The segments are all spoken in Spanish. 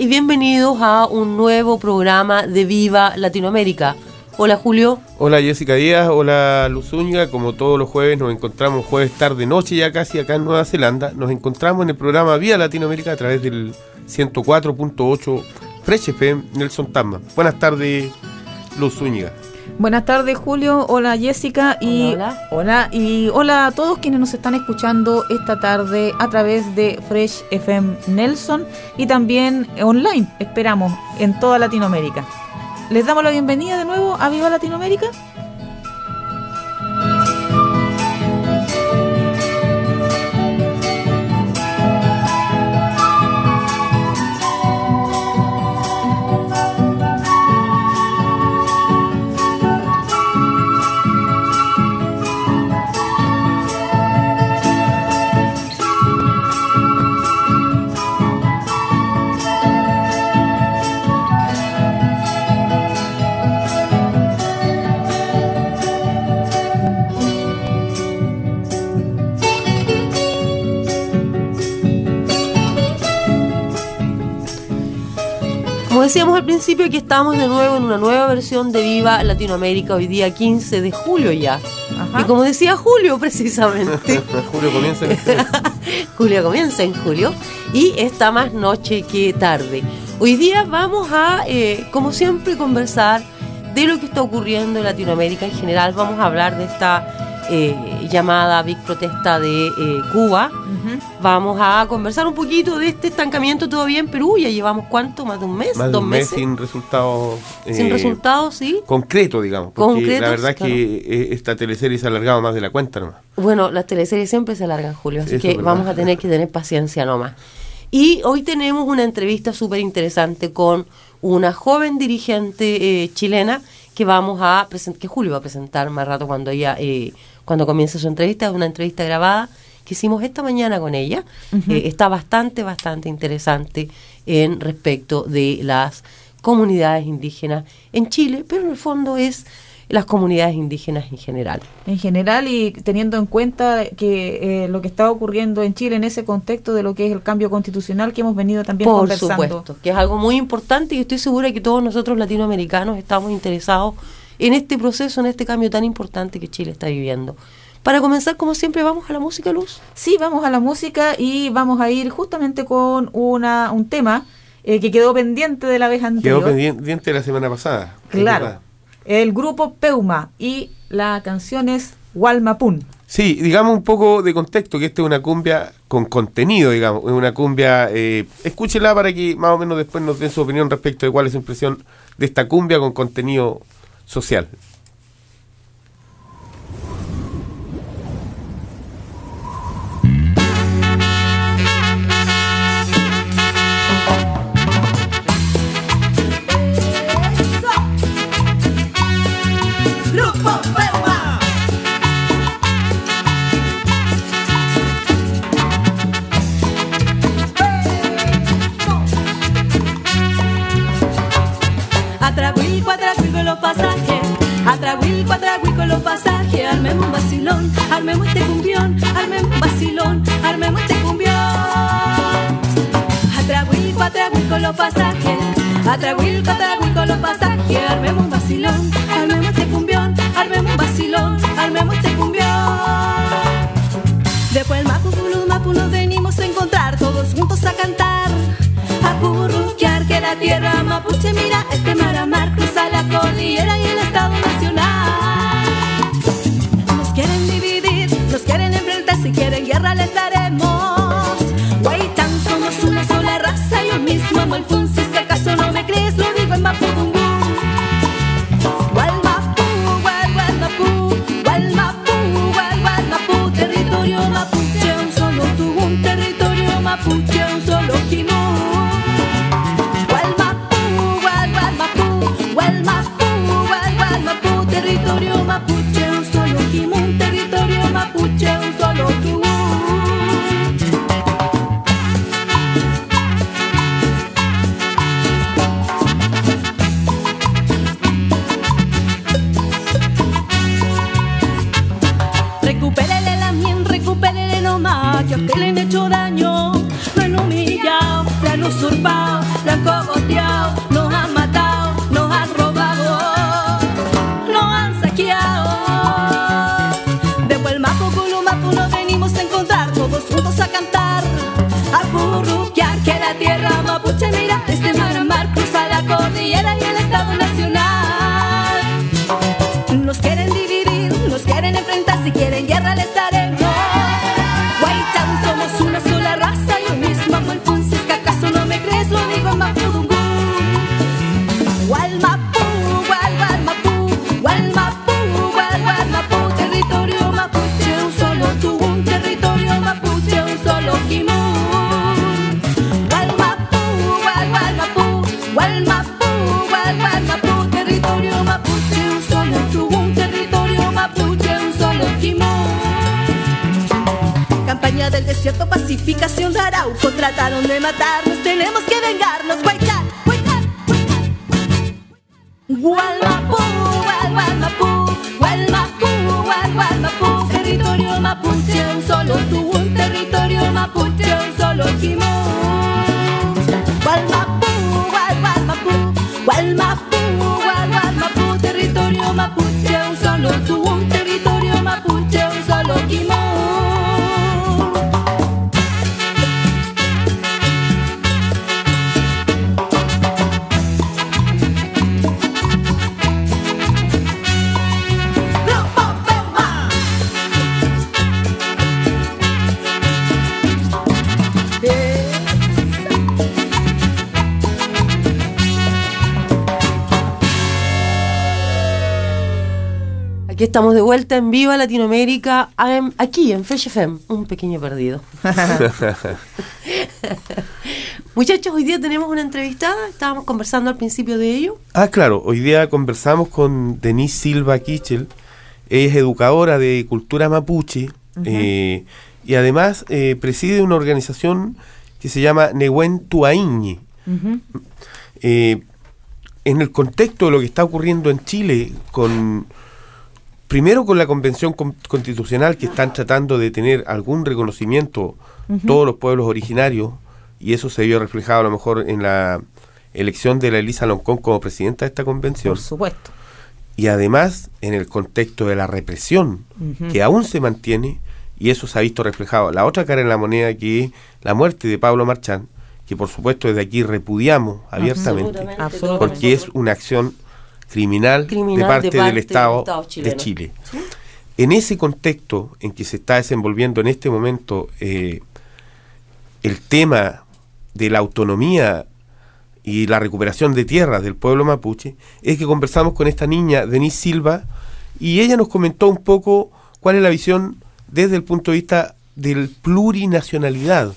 Y bienvenidos a un nuevo programa de Viva Latinoamérica. Hola Julio. Hola Jessica Díaz, hola Luz como todos los jueves nos encontramos jueves tarde noche ya casi acá en Nueva Zelanda. Nos encontramos en el programa Viva Latinoamérica a través del 104.8 Fresh FM Nelson Tama. Buenas tardes Luz Buenas tardes, Julio. Hola, Jessica. Y hola, y hola a todos quienes nos están escuchando esta tarde a través de Fresh FM Nelson y también online, esperamos, en toda Latinoamérica. Les damos la bienvenida de nuevo a Viva Latinoamérica. Al principio que estamos de nuevo en una nueva versión de Viva Latinoamérica, hoy día 15 de julio ya. Y como decía Julio precisamente. julio comienza en Julio comienza en julio. Y está más noche que tarde. Hoy día vamos a, eh, como siempre, conversar de lo que está ocurriendo en Latinoamérica en general. Vamos a hablar de esta eh, llamada Big Protesta de eh, Cuba. Vamos a conversar un poquito de este estancamiento todavía en Perú. Ya llevamos cuánto, más de un mes, más de un mes sin resultados. sin eh, resultados, sí. Concreto, digamos. Porque la verdad es que esta teleserie se ha alargado más de la cuenta nomás. Bueno, las teleseries siempre se alargan, Julio, así que vamos a tener que tener paciencia nomás. Y hoy tenemos una entrevista súper interesante con una joven dirigente chilena que vamos a presentar, que Julio va a presentar más rato cuando ella eh, cuando comienza su entrevista, es una entrevista grabada que hicimos esta mañana con ella. Eh, está bastante, bastante interesante en respecto de las comunidades indígenas en Chile, pero en el fondo es las comunidades indígenas en general. En general y teniendo en cuenta que eh, lo que está ocurriendo en Chile en ese contexto de lo que es el cambio constitucional que hemos venido también Por supuesto, que es algo muy importante y estoy segura que todos nosotros latinoamericanos estamos interesados en este proceso, en este cambio tan importante que Chile está viviendo. Para comenzar, como siempre, vamos a la música, Luz. Sí, vamos a la música y vamos a ir justamente con una, un tema eh, que quedó pendiente de la vez anterior. Quedó pendiente la semana pasada. Claro. El grupo Peuma y la canción es Walmapun. Sí, digamos un poco de contexto, que esta es una cumbia con contenido, digamos, es una cumbia, eh, escúchela para que más o menos después nos den su opinión respecto de cuál es su impresión de esta cumbia con contenido social. Cuadraguil, cuadraguil con los pasajes, armemos un vacilón, armemos este cumbión, armemos un vacilón, armemos este cumbión. Atraguil, cuadraguil con los pasajes, atraguil, cuadraguil con los pasajes, armemos un vacilón, armemos este cumbión, armemos un vacilón, armemos este cumbión. Después el mapu, los mapu nos venimos a encontrar, todos juntos a cantar, a curruquear que la tierra mapuche mira este mar a mar, cruza la cordillera y el si quieren guerra les daremos. Guaytán, somos una sola raza, yo mismo amo el Wilma estamos de vuelta en Viva Latinoamérica, am- aquí en Fresh FM, un pequeño perdido. Muchachos, hoy día tenemos una entrevistada, estábamos conversando al principio de ello. Ah, claro, hoy día conversamos con Denise Silva Kichel, ella es educadora de cultura mapuche eh, y además eh, preside una organización que se llama Nehuen Tuaíñe. Eh, en el contexto de lo que está ocurriendo en Chile, con primero con la convención con- constitucional que están tratando de tener algún reconocimiento todos los pueblos originarios, y eso se vio reflejado a lo mejor en la elección de la Elisa Loncón como presidenta de esta convención, Por supuesto. y además en el contexto de la represión que aún se mantiene, y eso se ha visto reflejado. La otra cara en la moneda que es la muerte de Pablo Marchán, que por supuesto desde aquí repudiamos abiertamente. Absolutamente. porque es una acción criminal, Criminal de, parte de parte del Estado, del Estado de. Chile. En ese contexto en que se está desenvolviendo en este momento eh, el tema de la autonomía y la recuperación de tierras del pueblo mapuche, es que conversamos con esta niña, Denise Silva, y ella nos comentó un poco cuál es la visión desde el punto de vista del plurinacionalidad.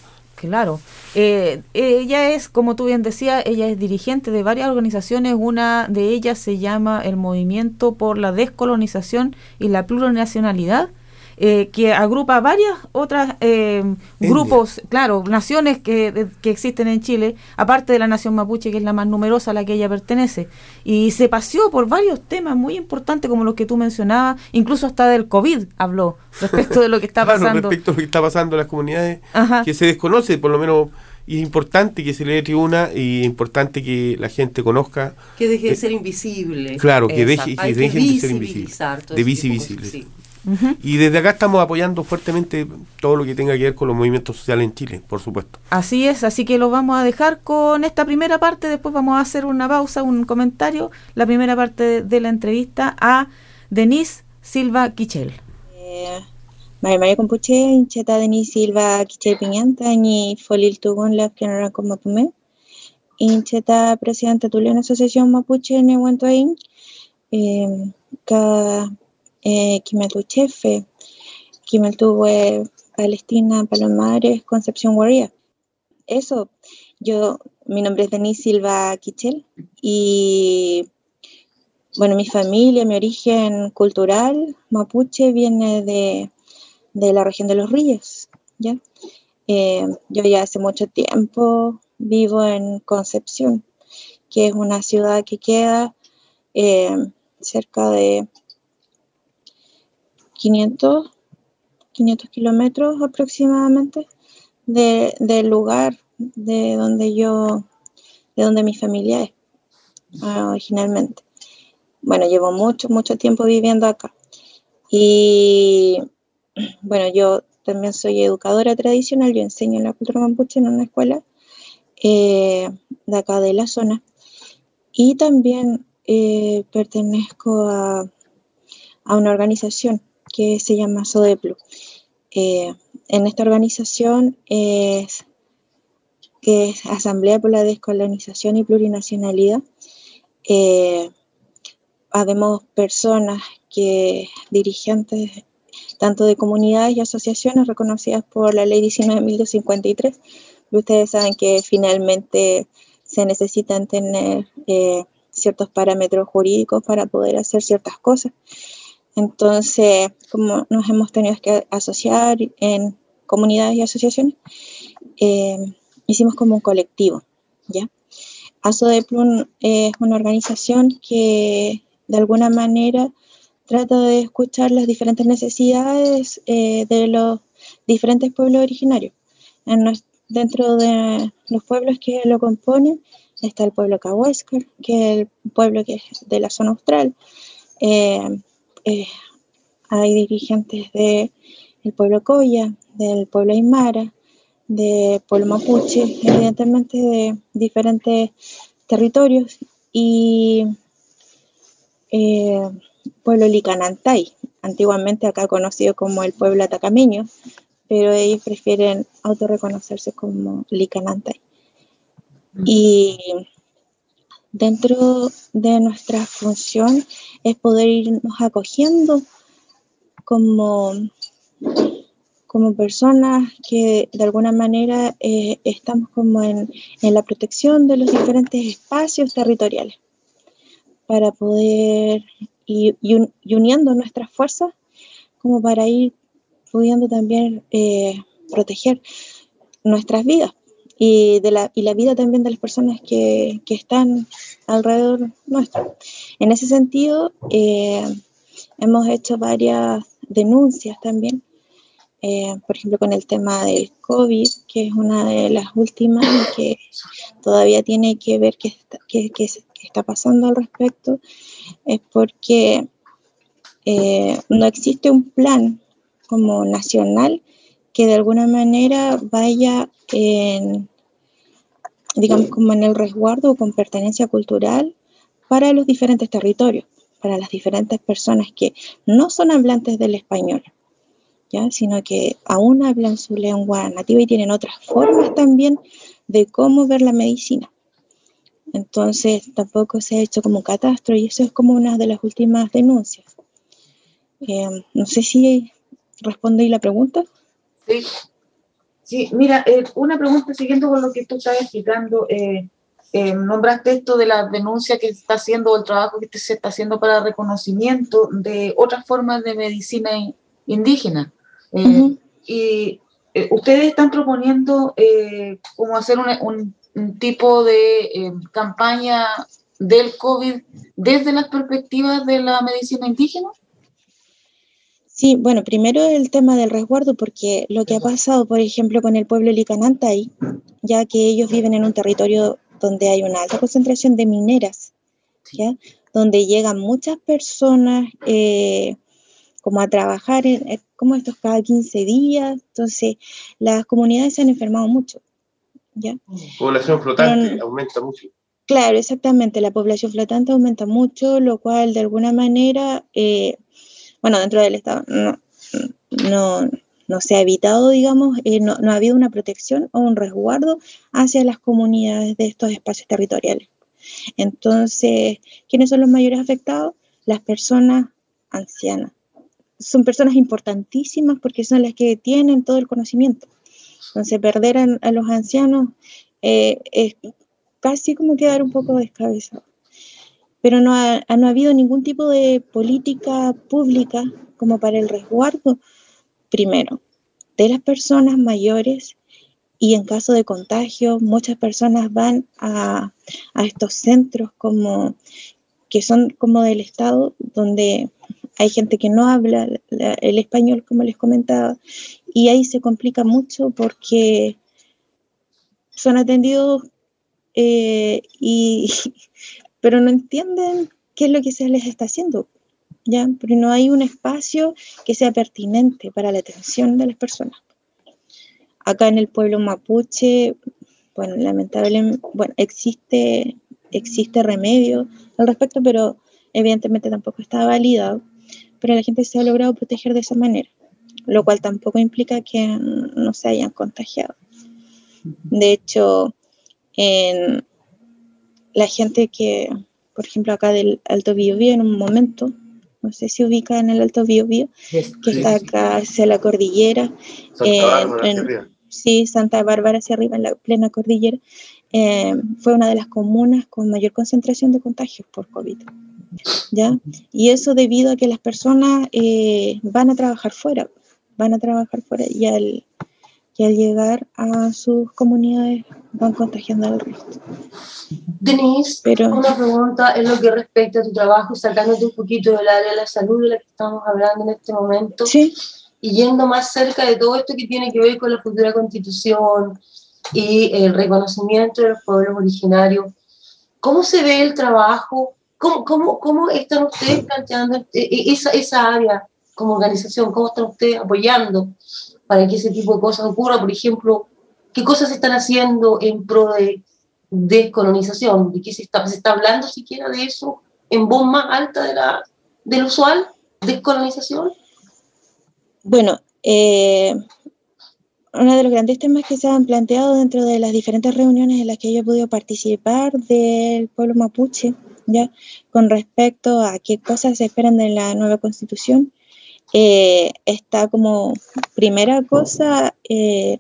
Claro. Eh, ella es, como tú bien decías, ella es dirigente de varias organizaciones. Una de ellas se llama el Movimiento por la Descolonización y la Plurinacionalidad, eh, que agrupa varias otras eh, grupos, claro, naciones que, de- que existen en Chile, aparte de la nación mapuche, que es la más numerosa a la que ella pertenece. Y se paseó por varios temas muy importantes, como los que tú mencionabas, incluso hasta del COVID habló respecto de lo que está Claro, pasando. respecto a lo que está pasando en las comunidades Ajá. que se desconoce, por lo menos y es importante que se le dé tribuna y es importante que la gente conozca. Que deje de Eh, ser invisible. Claro, que, deje, que dejen de ser todo De ese tipo Y desde acá estamos apoyando fuertemente todo lo que tenga que ver con los movimientos sociales en Chile, por supuesto. Así es, así que lo vamos a dejar con esta primera parte, después vamos a hacer una pausa, un comentario, la primera parte de la entrevista a Denise Silva Quichel. Eh, María María Compuche, hincheta Denise Silva Quichel Piñanta, ni Folil Tugon, la que no como Pumé, hincheta presidenta de la Asociación Mapuche, Nehuantoain, eh, ka eh, Kimeltuchefe, Kimeltuwe, Palestina, Palomares, Concepción Guardia. Eso, yo, mi nombre es Denise Silva Quichel y bueno, mi familia, mi origen cultural mapuche viene de, la región de los ríos, ¿ya? Eh, yo ya hace mucho tiempo vivo en Concepción, que es una ciudad que queda eh, cerca de 500, 500 kilómetros aproximadamente del lugar de donde yo, de donde mi familia es ah, originalmente bueno, llevo mucho, mucho tiempo viviendo acá. Y bueno, yo también soy educadora tradicional, yo enseño en la cultura mapuche en una escuela eh, de acá de la zona. Y también eh, pertenezco a, una organización que se llama SODEPLU. Eh, en esta organización es, que es Asamblea por la Descolonización y Plurinacionalidad habemos personas que, dirigentes tanto de comunidades y asociaciones reconocidas por la ley 19.253. Ustedes saben que finalmente se necesitan tener eh, ciertos parámetros jurídicos para poder hacer ciertas cosas. Entonces, como nos hemos tenido que asociar en comunidades y asociaciones, eh, hicimos como un colectivo, ¿ya? ASO de Plum es una organización que de alguna manera trata de escuchar las diferentes necesidades eh, de los diferentes pueblos originarios. dentro de los pueblos que lo componen está el pueblo Cahuéscar, que es el pueblo que es de la zona austral. Eh, eh, hay dirigentes del pueblo Coya, del pueblo Aymara, del pueblo Mapuche, evidentemente de diferentes territorios y eh, pueblo Licanantay, antiguamente acá conocido como el pueblo atacameño, pero ellos prefieren autorreconocerse como Licanantay. Y dentro de nuestra función es poder irnos acogiendo como, como personas que de alguna manera eh, estamos como en, en la protección de los diferentes espacios territoriales para poder ir y, uniendo nuestras fuerzas como para ir pudiendo también eh, proteger nuestras vidas y, de la, y la vida también de las personas que, que están alrededor nuestro. En ese sentido, eh, hemos hecho varias denuncias también, eh, por ejemplo, con el tema del COVID, que es una de las últimas que todavía tiene que ver que, que, que, está pasando al respecto es porque eh, no existe un plan como nacional que de alguna manera vaya en, digamos, como en el resguardo o con pertenencia cultural para los diferentes territorios, para las diferentes personas que no son hablantes del español, ¿ya? sino que aún hablan su lengua nativa y tienen otras formas también de cómo ver la medicina. Entonces tampoco se ha hecho como catastro y eso es como una de las últimas denuncias. Eh, no sé si respondí la pregunta. Sí, sí mira, eh, una pregunta siguiendo con lo que tú estás explicando. Eh, nombraste esto de la denuncia que está haciendo, el trabajo que se está haciendo para reconocimiento de otras formas de medicina indígena. Y ustedes están proponiendo cómo hacer un un tipo de eh, campaña del COVID desde las perspectivas de la medicina indígena? Sí, bueno, primero el tema del resguardo, porque lo que ha pasado, por ejemplo, con el pueblo Licanantay, ya que ellos viven en un territorio donde hay una alta concentración de mineras, ¿ya? donde llegan muchas personas eh, como a trabajar en, como estos cada 15 días, entonces las comunidades se han enfermado mucho. ¿ya? Población flotante aumenta mucho. Claro, exactamente, la población flotante aumenta mucho, lo cual de alguna manera, eh, bueno, dentro del Estado no, no, se ha evitado, digamos, eh, no, no, ha habido una protección o un resguardo hacia las comunidades de estos espacios territoriales. Entonces, ¿quiénes son los mayores afectados? Las personas ancianas. Son personas importantísimas porque son las que tienen todo el conocimiento. Entonces, perder a, los ancianos eh, es casi como quedar un poco descabezado. Pero no ha, no ha habido ningún tipo de política pública como para el resguardo, primero, de las personas mayores y en caso de contagio, muchas personas van a, a, estos centros como que son como del Estado, donde hay gente que no habla el español, como les comentaba, y ahí se complica mucho porque son atendidos eh, y, pero no entienden qué es lo que se les está haciendo, ¿ya? Porque no hay un espacio que sea pertinente para la atención de las personas. Acá en el pueblo mapuche, bueno, lamentablemente, bueno, existe, existe remedio al respecto, pero evidentemente tampoco está validado, pero la gente se ha logrado proteger de esa manera, lo cual tampoco implica que no se hayan contagiado. De hecho, en la gente que, por ejemplo, acá del Alto Biobío en un momento, no sé si ubica en el Alto Biobío, que está acá hacia la cordillera, sí, Santa Bárbara hacia arriba, en la plena cordillera, eh, fue una de las comunas con mayor concentración de contagios por COVID. ¿ya? Y eso debido a que las personas eh, van a trabajar fuera, van a trabajar fuera y al, y al llegar a sus comunidades van contagiando al resto. Denise, Pero, una pregunta en lo que respecta a tu trabajo, sacándote un poquito del área de la salud de la que estamos hablando en este momento. Sí y yendo más cerca de todo esto que tiene que ver con la futura constitución y el reconocimiento de los pueblos originarios, ¿cómo se ve el trabajo? ¿Cómo, cómo, cómo están ustedes planteando e, e, esa, esa área como organización? ¿Cómo están ustedes apoyando para que ese tipo de cosas ocurra? Por ejemplo, ¿qué cosas se están haciendo en pro de descolonización? ¿De qué se está, se está hablando siquiera de eso en voz más alta de la, del usual? ¿Descolonización? Bueno, eh, uno de los grandes temas que se han planteado dentro de las diferentes reuniones en las que yo he podido participar del pueblo mapuche, ya con respecto a qué cosas se esperan de la nueva constitución, eh, está como primera cosa eh,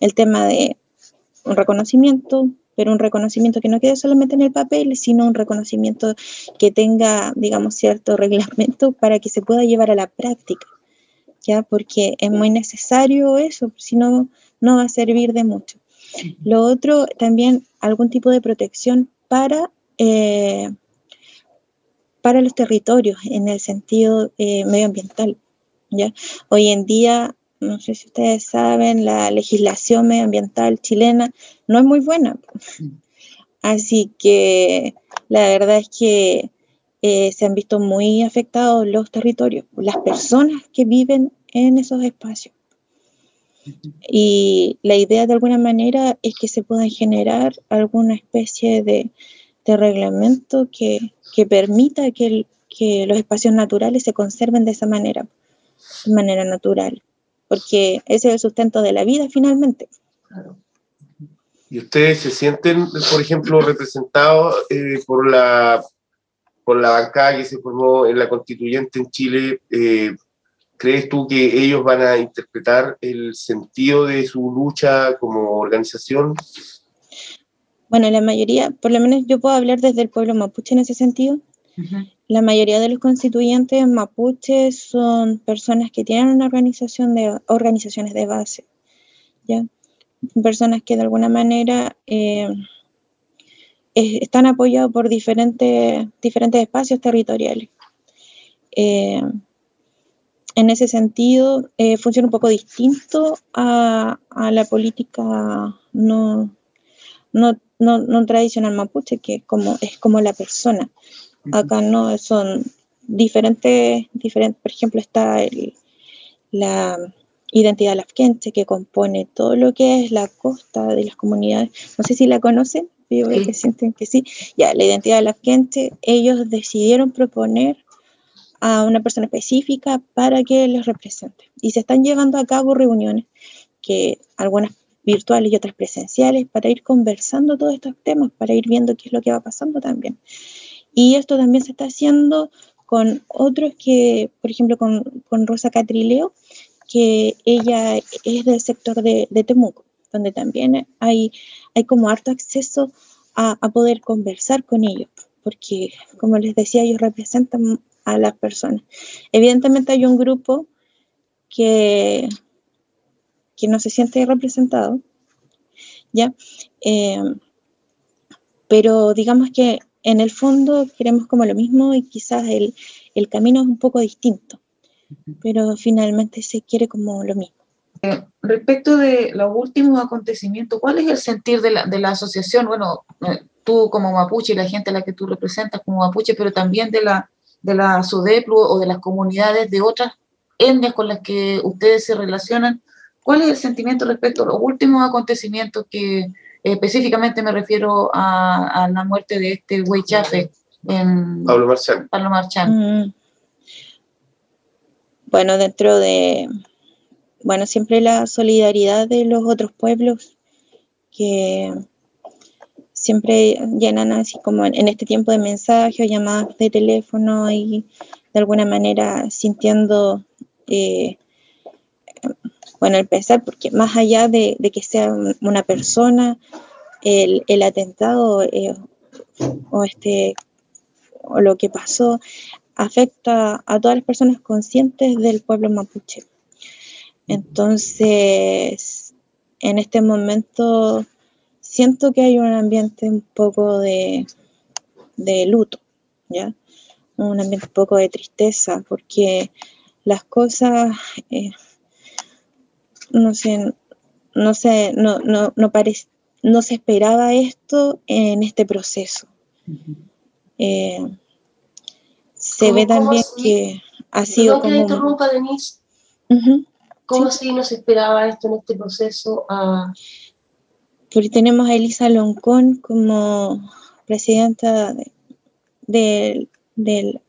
el tema de un reconocimiento, pero un reconocimiento que no quede solamente en el papel, sino un reconocimiento que tenga, digamos, cierto reglamento para que se pueda llevar a la práctica. ¿ya? Porque es muy necesario eso, si no, no va a servir de mucho. Lo otro, también algún tipo de protección para, eh, para los territorios en el sentido eh, medioambiental. ¿Ya? Hoy en día, no sé si ustedes saben, la legislación medioambiental chilena no es muy buena. Así que la verdad es que eh, se han visto muy afectados los territorios, las personas que viven en esos espacios. Y la idea de alguna manera es que se pueda generar alguna especie de, reglamento que, permita que, que, los espacios naturales se conserven de esa manera, de manera natural, porque ese es el sustento de la vida finalmente. ¿Y ustedes se sienten, por ejemplo, representados eh, por la por la bancada que se formó en la constituyente en Chile, eh, ¿crees tú que ellos van a interpretar el sentido de su lucha como organización? Bueno, la mayoría, por lo menos yo puedo hablar desde el pueblo mapuche en ese sentido. La mayoría de los constituyentes mapuches son personas que tienen una organización de organizaciones de base, ¿ya? Personas que de alguna manera eh, están apoyados por diferentes, diferentes espacios territoriales. Eh, en ese sentido, eh, funciona un poco distinto a, la política no, no, tradicional mapuche, que como, es como la persona. Acá no son diferentes, diferentes, por ejemplo, está la identidad lafkenche que compone todo lo que es la costa de las comunidades. No sé si la conocen, yo veo que sienten que sí. Ya, la identidad lafkenche, ellos decidieron proponer a una persona específica para que les represente. Y se están llevando a cabo reuniones, que algunas virtuales y otras presenciales, para ir conversando todos estos temas, para ir viendo qué es lo que va pasando también. Y esto también se está haciendo con otros que, por ejemplo, con, con Rosa Catrileo, que ella es del sector de, de Temuco, donde también hay, hay como harto acceso a, a poder conversar con ellos, porque, como les decía, ellos representan a las personas. Evidentemente hay un grupo que, que no se siente representado, ¿ya? Eh, pero digamos que en el fondo queremos como lo mismo y quizás el, el camino es un poco distinto, pero finalmente se quiere como lo mismo. Eh, respecto de los últimos acontecimientos, ¿cuál es el sentir de la, de la asociación? Bueno, eh, tú como mapuche y la gente a la que tú representas como mapuche, pero también de la, de la SUDEPLU o de las comunidades de otras etnias con las que ustedes se relacionan. ¿Cuál es el sentimiento respecto a los últimos acontecimientos que específicamente me refiero a, a, la muerte de este güey Chafe en Pablo Marchán? Pablo Marchán. Mm. Bueno, dentro de, bueno, siempre la solidaridad de los otros pueblos que siempre llenan así como en, este tiempo de mensajes o llamadas de teléfono y de alguna manera sintiendo, eh, bueno, el pesar, porque más allá de, de que sea una persona, el, el atentado eh, o, este, o lo que pasó afecta a todas las personas conscientes del pueblo mapuche. Entonces, en este momento siento que hay un ambiente un poco de, de luto, ¿ya? Un ambiente un poco de tristeza, porque las cosas, eh, no sé, no sé, no, no, no, parece, no se esperaba esto en este proceso. Eh, se ve también que ha sido como... que interrumpa, Denise. Uh -huh. ¿Cómo sí. así no se esperaba esto en este proceso? Ah, porque tenemos a Elisa Loncón como presidenta de, de, de,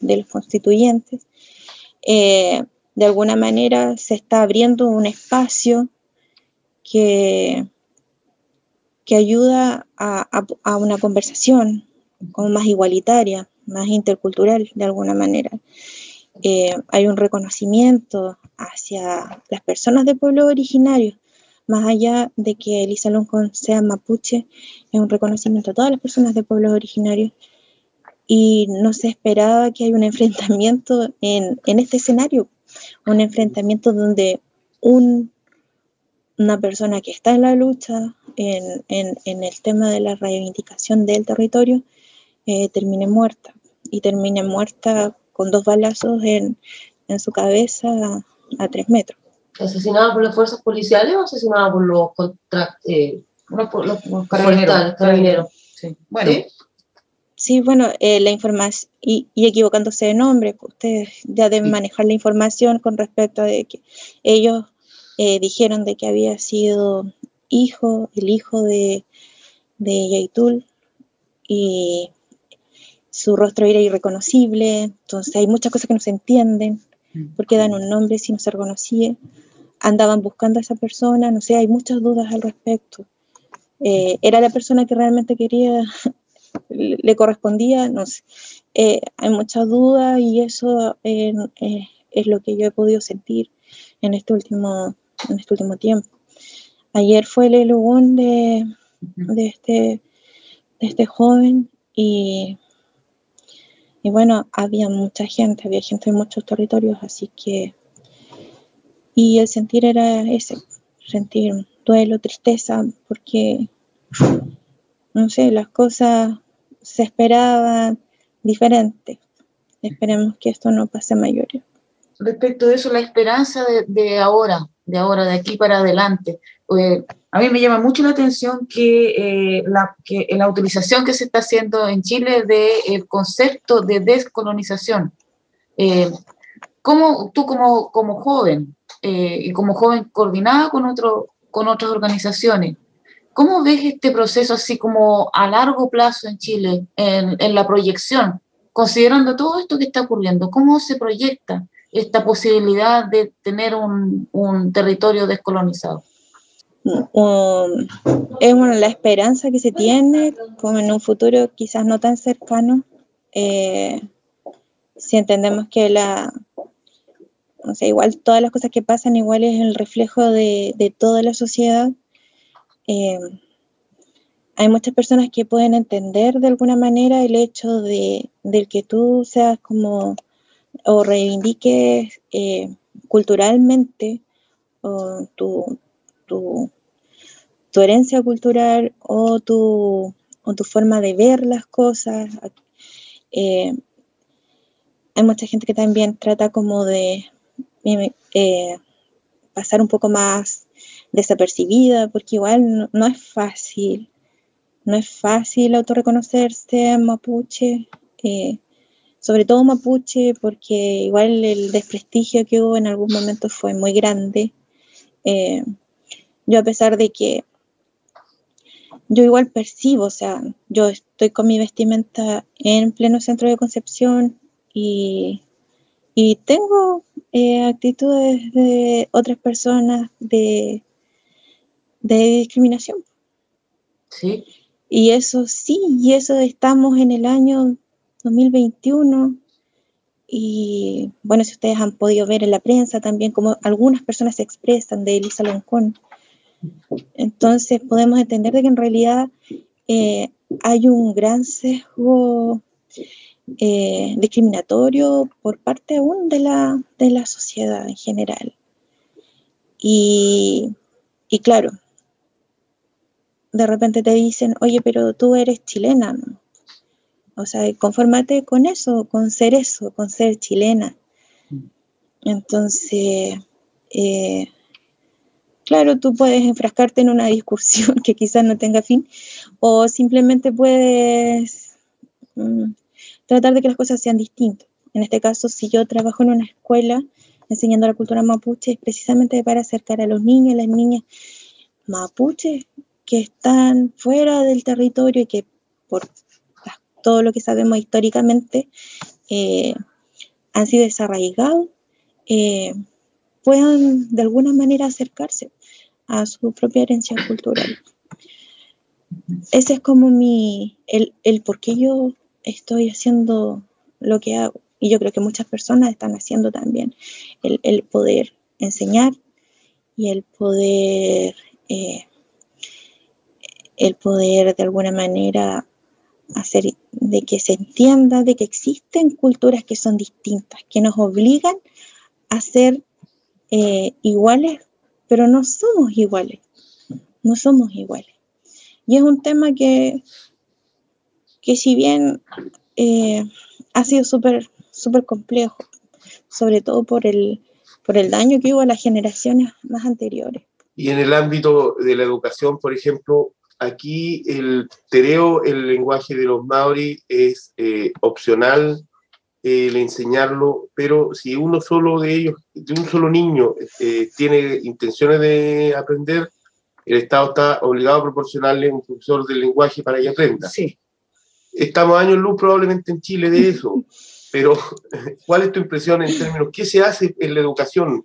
de los constituyentes. Eh, de alguna manera se está abriendo un espacio que, que ayuda a, a, una conversación como más igualitaria, más intercultural de alguna manera. Eh, hay un reconocimiento hacia las personas de pueblos originarios más allá de que Elisa Loncón sea mapuche, es un reconocimiento a todas las personas de pueblos originarios y no se esperaba que haya un enfrentamiento en, en este escenario, un enfrentamiento donde un, una persona que está en la lucha en, en, en el tema de la reivindicación del territorio eh, termine muerta y termine muerta con dos balazos en, en su cabeza a, a tres metros asesinada por las fuerzas policiales o asesinada por los, contra, eh, por los, los carabineros. carabineros. Sí. Bueno. ¿Sí? Sí, bueno, eh, la información, y, y, equivocándose de nombre, pues, ustedes ya deben manejar la información con respecto a de que ellos eh, dijeron de que había sido hijo, el hijo de, de Yaitul, y su rostro era irreconocible, entonces hay muchas cosas que no se entienden, porque dan un nombre si no se reconocía andaban buscando a esa persona, no sé, hay muchas dudas al respecto. Eh, ¿Era la persona que realmente quería, le correspondía? No sé. Eh, hay muchas dudas y eso eh, es lo que yo he podido sentir en este último, en este último tiempo. Ayer fue el elogón de, de, este, de este joven y, y bueno, había mucha gente, había gente en muchos territorios, así que y el sentir era ese, sentir duelo, tristeza, porque, no sé, las cosas se esperaban diferentes. Esperemos que esto no pase a mayores. Respecto de eso, la esperanza de, de ahora, de ahora, de aquí para adelante, eh, a mí me llama mucho la atención que, la, que la utilización que se está haciendo en Chile del concepto de descolonización. ¿Cómo tú como, como joven y como joven coordinada con, otro, con otras organizaciones, ¿Cómo ves este proceso así como a largo plazo en Chile, en, en, la proyección? Considerando todo esto que está ocurriendo, ¿cómo se proyecta esta posibilidad de tener un, un territorio descolonizado? Um, es bueno, la esperanza que se tiene, como en un futuro quizás no tan cercano, eh, si entendemos que la, o sea, igual todas las cosas que pasan igual es el reflejo de, de toda la sociedad, eh, hay muchas personas que pueden entender de alguna manera el hecho de, que tú seas como o reivindiques eh, culturalmente o tu, tu, herencia cultural o tu, o tu, forma de ver las cosas. Eh, hay mucha gente que también trata como de pasar un poco más desapercibida, porque igual no, es fácil, no es fácil autorreconocerse mapuche, eh, sobre todo mapuche, porque igual el desprestigio que hubo en algún momento fue muy grande. Eh, yo a pesar de que yo igual percibo, o sea, yo estoy con mi vestimenta en pleno centro de Concepción y, tengo eh, actitudes de otras personas de, de discriminación. Sí. Y eso sí, y eso estamos en el año 2021. Y bueno, si ustedes han podido ver en la prensa también como algunas personas se expresan de Elisa Loncón. Entonces podemos entender de que en realidad eh, hay un gran sesgo eh, discriminatorio por parte aún de la, de la sociedad en general. Y, y claro, de repente te dicen, oye, pero tú eres chilena, ¿no? O sea, confórmate con eso, con ser eso, con ser chilena. Entonces, eh, claro, tú puedes enfrascarte en una discusión que quizás no tenga fin, o simplemente puedes mm, tratar de que las cosas sean distintas. En este caso, si yo trabajo en una escuela enseñando la cultura mapuche, es precisamente para acercar a los niños y las niñas mapuche que están fuera del territorio y que por todo lo que sabemos históricamente eh, han sido desarraigados, eh, puedan de alguna manera acercarse a su propia herencia cultural. Ese es como mi, el, el por qué yo estoy haciendo lo que hago. Y yo creo que muchas personas están haciendo también el, el poder enseñar y el poder eh, el poder de alguna manera hacer de que se entienda de que existen culturas que son distintas, que nos obligan a ser eh, iguales, pero no somos iguales, no somos iguales. Y es un tema que, que si bien eh, ha sido súper súper complejo, sobre todo por el, por el daño que hubo a las generaciones más anteriores. Y en el ámbito de la educación, por ejemplo, aquí el tereo, el lenguaje de los maori, es eh, opcional el enseñarlo, pero si uno solo de ellos, de un solo niño, eh, tiene intenciones de aprender, el Estado está obligado a proporcionarle un profesor de lenguaje para que aprenda. Sí. Estamos años luz probablemente en Chile de eso, pero ¿cuál es tu impresión en términos, qué se hace en la educación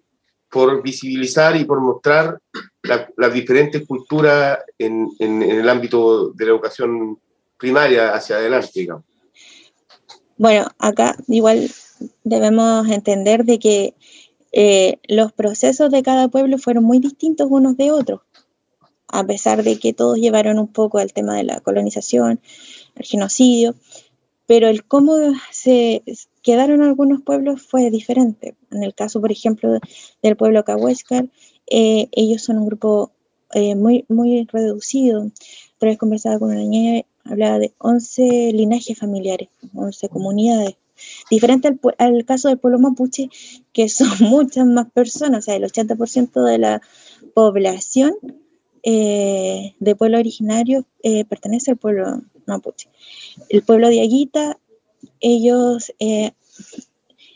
por visibilizar y por mostrar las diferentes culturas en, en, el ámbito de la educación primaria hacia adelante, digamos. Bueno, acá igual debemos entender de que eh, los procesos de cada pueblo fueron muy distintos unos de otros, a pesar de que todos llevaron un poco al tema de la colonización, el genocidio, pero el cómo se quedaron algunos pueblos fue diferente. En el caso, por ejemplo, del pueblo Cahuéscar, eh, ellos son un grupo eh, muy, muy reducido. Pero he conversado con una niña, hablaba de 11 linajes familiares, 11 comunidades. Diferente al, caso del pueblo mapuche, que son muchas más personas, o sea, el 80% de la población eh, de pueblo originario pertenece al pueblo El pueblo de Aguita, ellos, eh,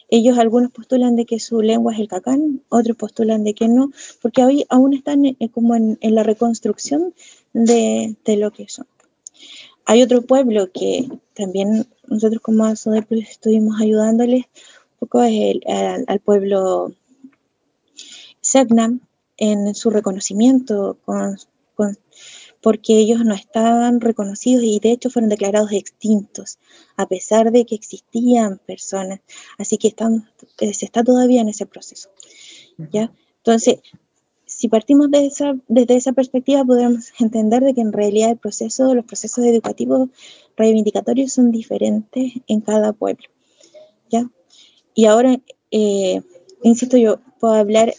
ellos algunos postulan de que su lengua es el cacán, otros postulan de que no, porque hoy aún están como en, la reconstrucción de, lo que son. Hay otro pueblo que también nosotros como ASODEP estuvimos ayudándoles un poco es al, pueblo Segnam, en su reconocimiento, con, porque ellos no estaban reconocidos y de hecho fueron declarados extintos, a pesar de que existían personas. Así que están, eh, se está todavía en ese proceso. ¿ya? Entonces, si partimos de esa, desde esa perspectiva, podemos entender de que en realidad el proceso, los procesos educativos reivindicatorios son diferentes en cada pueblo. ¿ya? Y ahora, eh, insisto, yo puedo hablar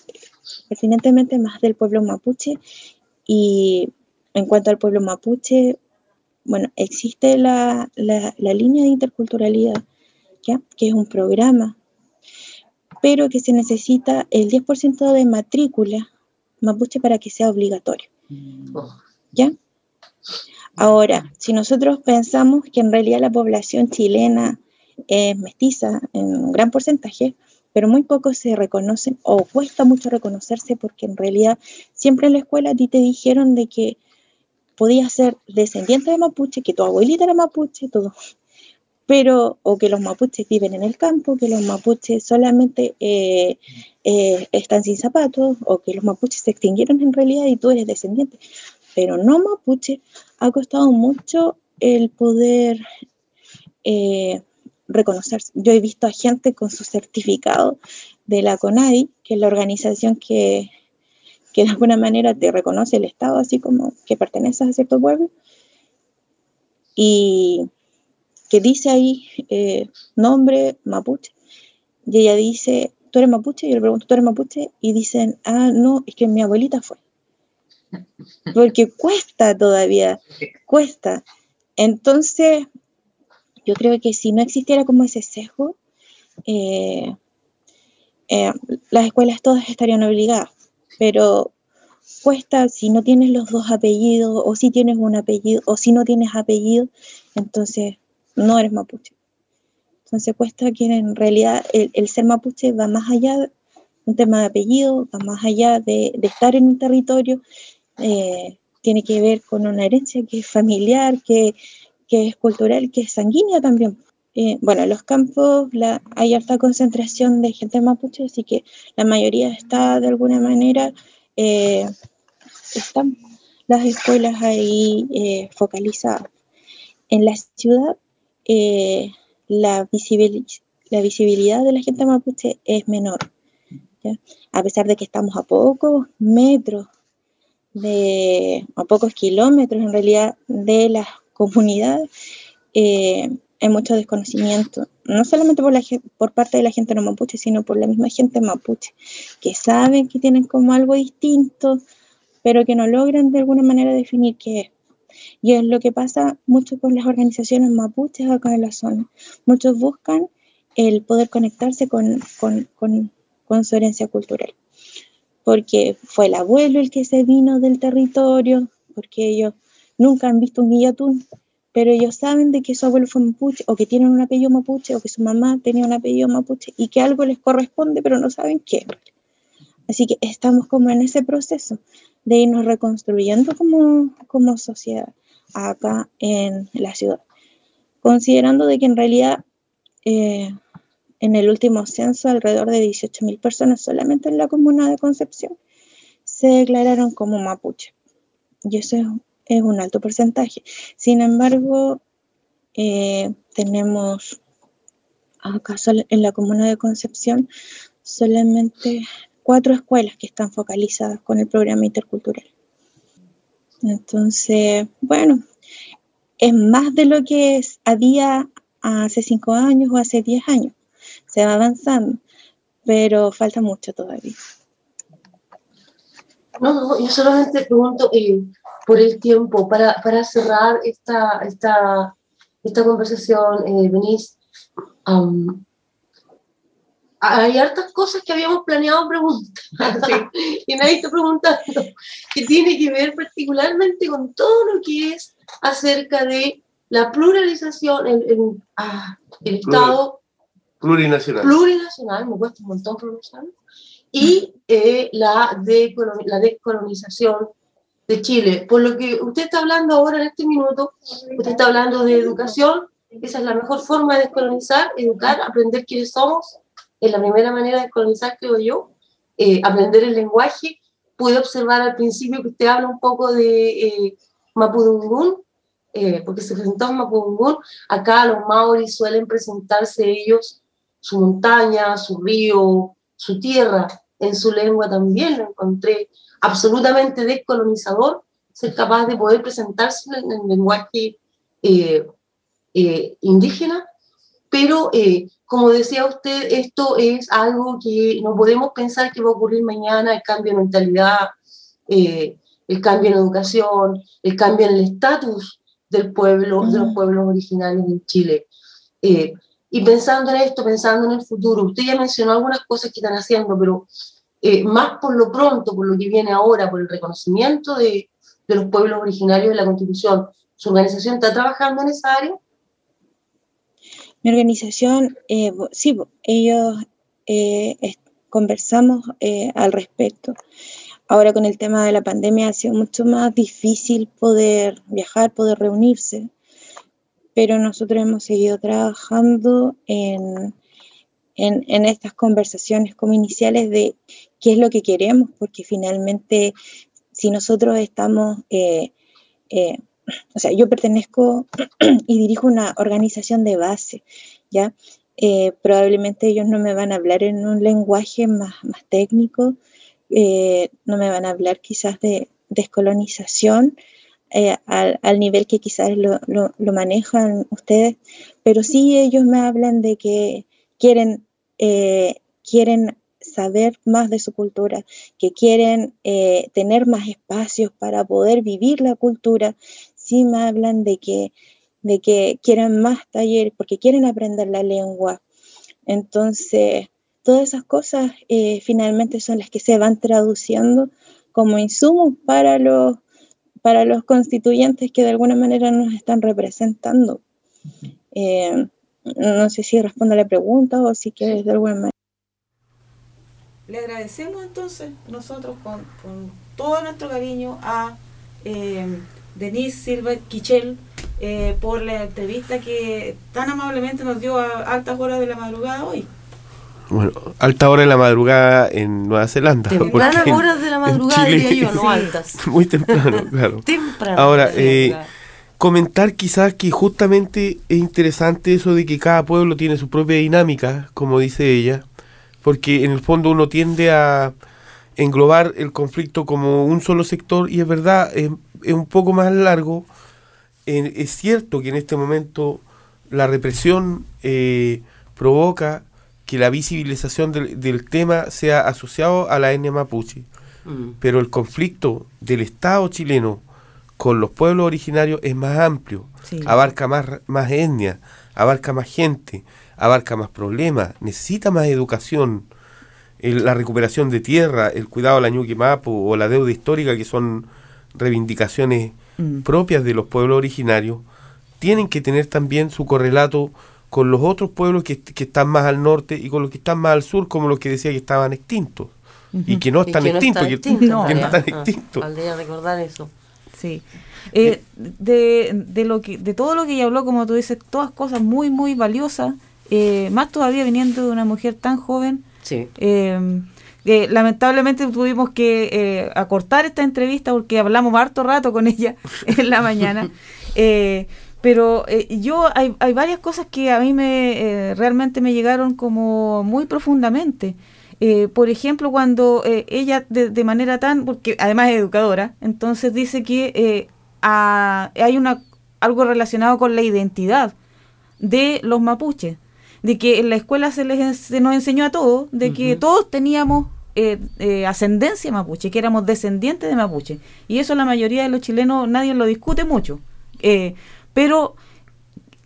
pertinentemente más del pueblo mapuche y en cuanto al pueblo mapuche, bueno, existe la, línea de interculturalidad, ¿ya? que es un programa, pero que se necesita el 10% de matrícula mapuche para que sea obligatorio. ¿Ya? Ahora, si nosotros pensamos que en realidad la población chilena es mestiza en un gran porcentaje, pero muy pocos se reconocen o cuesta mucho reconocerse porque en realidad siempre en la escuela a ti te dijeron de que podías ser descendiente de mapuche, que tu abuelita era mapuche, todo. Pero, o que los mapuches viven en el campo, que los mapuches solamente eh, eh, están sin zapatos, o que los mapuches se extinguieron en realidad y tú eres descendiente. Pero no mapuche, ha costado mucho el poder eh, reconocerse. Yo he visto a gente con su certificado de la CONADI, que es la organización que, que de alguna manera te reconoce el Estado, así como que perteneces a cierto pueblo, y que dice ahí eh, nombre mapuche, y ella dice, ¿tú eres mapuche? Y yo le pregunto, ¿tú eres mapuche? Y dicen, ah, no, es que mi abuelita fue. Porque cuesta todavía, cuesta. Entonces, yo creo que si no existiera como ese sesgo, eh, eh, las escuelas todas estarían obligadas, pero cuesta si no tienes los dos apellidos o si tienes un apellido o si no tienes apellido, entonces no eres mapuche. Entonces cuesta que en realidad el, ser mapuche va más allá de un tema de apellido, va más allá de, estar en un territorio, eh, tiene que ver con una herencia que es familiar, que que es cultural, que es sanguínea también. Eh, bueno, en los campos hay alta concentración de gente mapuche, así que la mayoría está de alguna manera, eh, están las escuelas ahí eh, focalizadas. En la ciudad, la, la visibilidad de la gente mapuche es menor, a pesar de que estamos a pocos metros, de, a pocos kilómetros en realidad de las comunidad eh, hay mucho desconocimiento, no solamente por, la, por parte de la gente no mapuche, sino por la misma gente mapuche, que saben que tienen como algo distinto, pero que no logran de alguna manera definir qué es. Y es lo que pasa mucho con las organizaciones mapuches acá en la zona. Muchos buscan el poder conectarse con, con, con, su herencia cultural, porque fue el abuelo el que se vino del territorio, porque ellos nunca han visto un guillatún, pero ellos saben de que su abuelo fue mapuche, o que tienen un apellido mapuche, o que su mamá tenía un apellido mapuche, y que algo les corresponde, pero no saben qué. Así que estamos como en ese proceso de irnos reconstruyendo como, como sociedad acá en la ciudad, considerando de que en realidad eh, en el último censo alrededor de 18.000 personas solamente en la comuna de Concepción se declararon como mapuche. Y eso es es un alto porcentaje. Sin embargo, eh, tenemos acaso en la comuna de Concepción solamente cuatro escuelas que están focalizadas con el programa intercultural. Entonces, bueno, es más de lo que había hace cinco años o hace diez años. Se va avanzando, pero falta mucho todavía. No, yo solamente pregunto, eh, por el tiempo. Para, para cerrar esta, esta, esta conversación, eh, hay hartas cosas que habíamos planeado preguntar y nadie está preguntando, que tiene que ver particularmente con todo lo que es acerca de la pluralización, el, el, ah, Estado plurinacional. plurinacional, me cuesta un montón pronunciarlo, y eh, la, de, la descolonización de Chile. Por lo que usted está hablando ahora en este minuto, usted está hablando de educación, esa es la mejor forma de descolonizar, educar, aprender quiénes somos, es la primera manera de descolonizar, creo yo, eh, aprender el lenguaje. Pude observar al principio que usted habla un poco de eh, Mapudungun, eh, porque se presentó en Mapudungun. Acá los maoris suelen presentarse ellos su montaña, su río, su tierra, en su lengua también lo encontré absolutamente descolonizador, ser capaz de poder presentarse en el lenguaje eh, eh, indígena, pero eh, como decía usted, esto es algo que no podemos pensar que va a ocurrir mañana, el cambio de mentalidad, el cambio en educación, el cambio en el estatus del pueblo, de los pueblos originarios en Chile. y pensando en esto, pensando en el futuro, usted ya mencionó algunas cosas que están haciendo, pero eh, más por lo pronto, por lo que viene ahora, por el reconocimiento de, los pueblos originarios de la Constitución, ¿su organización está trabajando en esa área? Mi organización, eh, sí, ellos eh, conversamos al respecto. Ahora con el tema de la pandemia ha sido mucho más difícil poder viajar, poder reunirse, pero nosotros hemos seguido trabajando en, en, en, estas conversaciones como iniciales de qué es lo que queremos, porque finalmente si nosotros estamos, eh, eh, o sea, yo pertenezco y dirijo una organización de base, ¿ya? Eh, probablemente ellos no me van a hablar en un lenguaje más, más técnico, no me van a hablar quizás de descolonización, al, al, nivel que quizás lo, lo, lo, manejan ustedes, pero sí ellos me hablan de que quieren, quieren saber más de su cultura, que quieren eh, tener más espacios para poder vivir la cultura, sí me hablan de que, de que quieren más talleres porque quieren aprender la lengua. Entonces, todas esas cosas eh, finalmente son las que se van traduciendo como insumos para los, para los constituyentes que de alguna manera nos están representando. Eh, no sé si responde a la pregunta o si quieres de alguna manera. Le agradecemos entonces nosotros con, todo nuestro cariño a eh, Denise Silva Quichel eh, por la entrevista que tan amablemente nos dio a altas horas de la madrugada hoy. Bueno, alta hora de la madrugada en Nueva Zelanda. Tempranas horas de la madrugada, diría yo, no altas. Muy temprano, claro. temprano. Ahora, eh, comentar quizás que justamente es interesante eso de que cada pueblo tiene su propia dinámica, como dice ella porque en el fondo uno tiende a englobar el conflicto como un solo sector y es verdad, es, un poco más largo. es cierto que en este momento la represión eh, provoca que la visibilización del, tema sea asociado a la etnia mapuche, mm. pero el conflicto del Estado chileno con los pueblos originarios es más amplio, abarca más, más etnia, abarca más gente, abarca más problemas, necesita más educación, la recuperación de tierra, el cuidado de la ñuque mapu o la deuda histórica, que son reivindicaciones mm. propias de los pueblos originarios, tienen que tener también su correlato con los otros pueblos que, están más al norte y con los que están más al sur, como los que decía que estaban extintos. Y que no están extintos, que, no, están extintos. recordar eso. Sí. Eh, de, de, lo que, de todo lo que ella habló, como tú dices, todas cosas muy, muy valiosas eh, más todavía viniendo de una mujer tan joven. Sí. Eh, lamentablemente tuvimos que eh, acortar esta entrevista porque hablamos harto rato con ella en la mañana. pero yo hay, hay, varias cosas que a mí me realmente me llegaron como muy profundamente. por ejemplo, cuando ella de, manera tan, porque además es educadora, entonces dice que hay una algo relacionado con la identidad de los mapuches de que en la escuela se, les, se nos enseñó a todos, de que todos teníamos eh, eh, ascendencia mapuche, que éramos descendientes de mapuche. Y eso la mayoría de los chilenos nadie lo discute mucho. Eh, pero,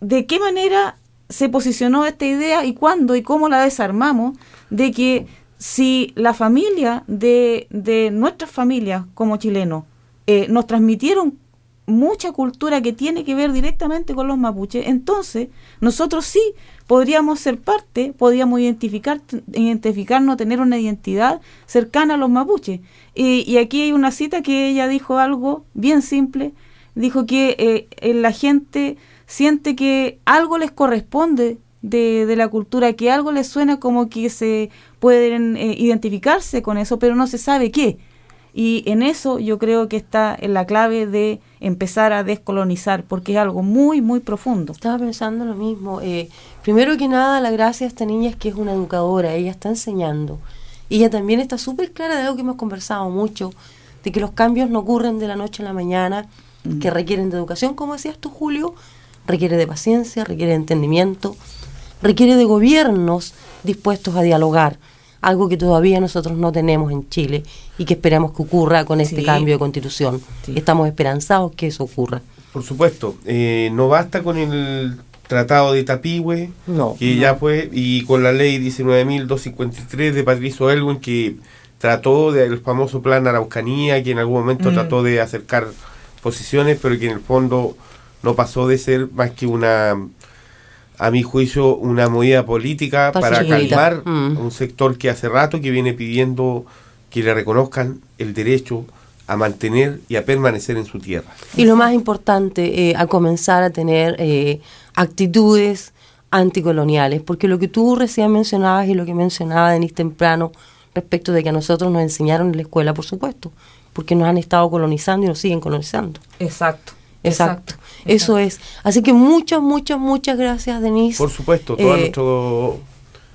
¿de qué manera se posicionó esta idea y cuándo y cómo la desarmamos de que si la familia de, de nuestras familias como chilenos nos transmitieron mucha cultura que tiene que ver directamente con los mapuches, entonces nosotros sí podríamos ser parte, podríamos identificar, identificarnos, tener una identidad cercana a los mapuches. Y, aquí hay una cita que ella dijo algo bien simple, dijo que eh, eh, la gente siente que algo les corresponde de, de, la cultura, que algo les suena como que se pueden eh, identificarse con eso, pero no se sabe qué. Y en eso yo creo que está en la clave de empezar a descolonizar, porque es algo muy, muy profundo. Estaba pensando lo mismo. Eh, primero que nada, la gracia de esta niña es que es una educadora, ella está enseñando. Y ella también está súper clara de algo que hemos conversado mucho, de que los cambios no ocurren de la noche a la mañana, mm. que requieren de educación, como decías tú, Julio, requiere de paciencia, requiere de entendimiento, requiere de gobiernos dispuestos a dialogar algo que todavía nosotros no tenemos en Chile y que esperamos que ocurra con este cambio de constitución. Estamos esperanzados que eso ocurra. Por supuesto, eh, no basta con el tratado de Tapigüe, que ya fue, y con la ley 19.253 de Patricio Elwin, que trató del famoso plan Araucanía, que en algún momento mm. trató de acercar posiciones, pero que en el fondo no pasó de ser más que una a mi juicio, una movida política para calmar mm. un sector que hace rato que viene pidiendo que le reconozcan el derecho a mantener y a permanecer en su tierra. Y lo más importante, eh, a comenzar a tener eh, actitudes anticoloniales, porque lo que tú recién mencionabas y lo que mencionaba Denis temprano respecto de que a nosotros nos enseñaron en la escuela, por supuesto, porque nos han estado colonizando y nos siguen colonizando. Exacto. Exacto. Eso es. Así que muchas, muchas, muchas gracias, Denise. Por supuesto, todo eh, nuestro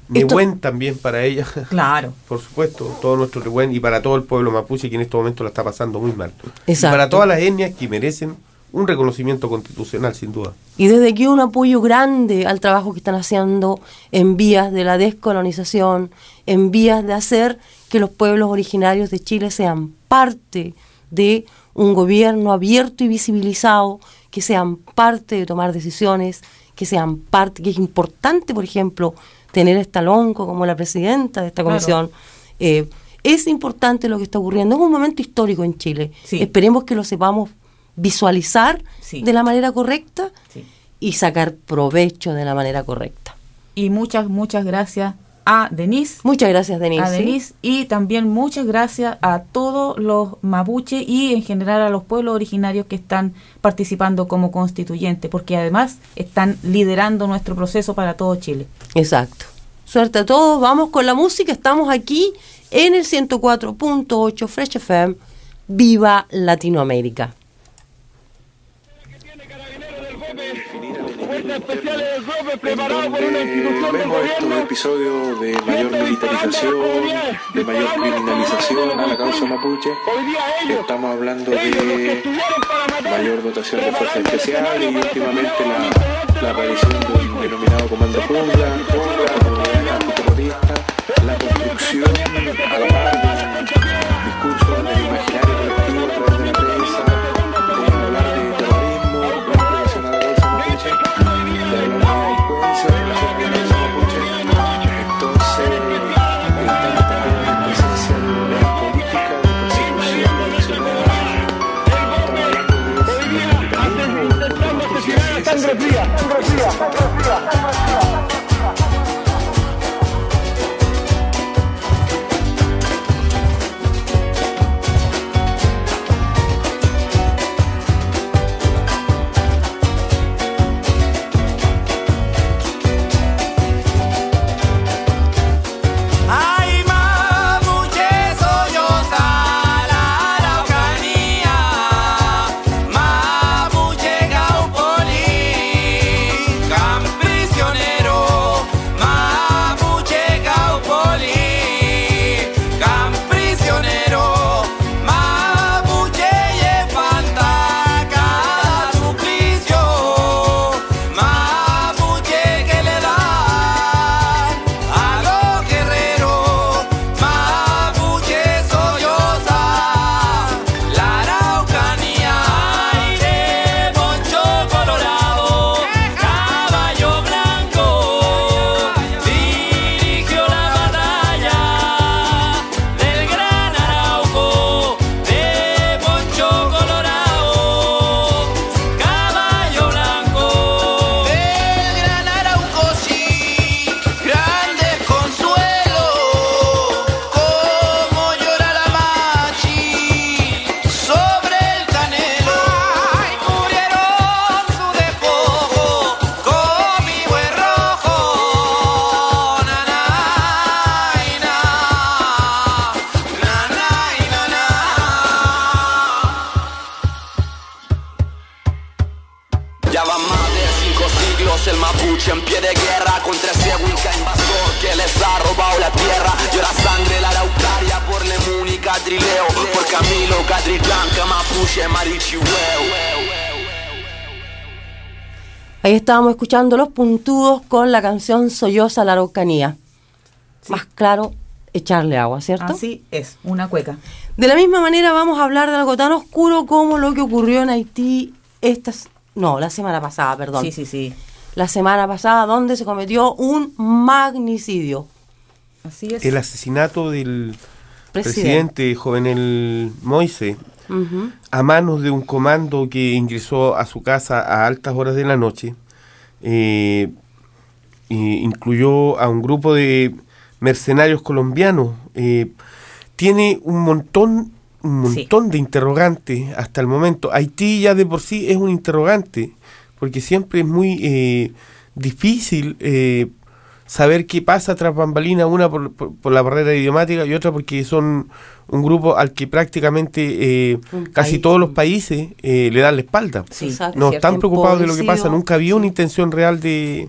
buen también para ella. Claro. Por supuesto, todo nuestro buen y para todo el pueblo mapuche que en este momento la está pasando muy mal. Exacto. Y para todas las etnias que merecen un reconocimiento constitucional, sin duda. Y desde aquí un apoyo grande al trabajo que están haciendo en vías de la descolonización, en vías de hacer que los pueblos originarios de Chile sean parte de un gobierno abierto y visibilizado, que sean parte de tomar decisiones, que sean parte, que es importante, por ejemplo, tener esta lonco como la presidenta de esta comisión. Eh, es importante lo que está ocurriendo, es un momento histórico en Chile. Esperemos que lo sepamos visualizar de la manera correcta y sacar provecho de la manera correcta. Y muchas, muchas gracias a Denise. Muchas gracias, Denise. A Denise y también muchas gracias a todos los mapuches y en general a los pueblos originarios que están participando como constituyentes, porque además están liderando nuestro proceso para todo Chile. Exacto. Suerte a todos, vamos con la música, estamos aquí en el 104.8 Fresh FM. Viva Latinoamérica. Especiales preparado por una institución vemos estos episodios de mayor militarización, de mayor criminalización a la causa mapuche. Estamos hablando de mayor dotación de fuerzas especiales y últimamente la, la aparición del denominado Comando Jungla, la antiterrorista, la construcción a la par de discurso del imaginario estábamos escuchando los puntudos con la canción Solloza la Araucanía. Más claro, echarle agua, ¿cierto? Así es, una cueca. De la misma manera vamos a hablar de algo tan oscuro como lo que ocurrió en Haití estas no, la semana pasada, perdón. Sí, sí, sí. La semana pasada donde se cometió un magnicidio. Así es. El asesinato del presidente, Jovenel Moise a manos de un comando que ingresó a su casa a altas horas de la noche. Eh, incluyó a un grupo de mercenarios colombianos. Eh, tiene un montón, un montón de interrogantes hasta el momento. Haití ya de por sí es un interrogante, porque siempre es muy eh, difícil eh, saber qué pasa tras bambalina, una por, por, la barrera idiomática y otra porque son un grupo al que prácticamente eh, casi todos los países eh, le dan la espalda. no están preocupados de lo que pasa, nunca había una intención real de,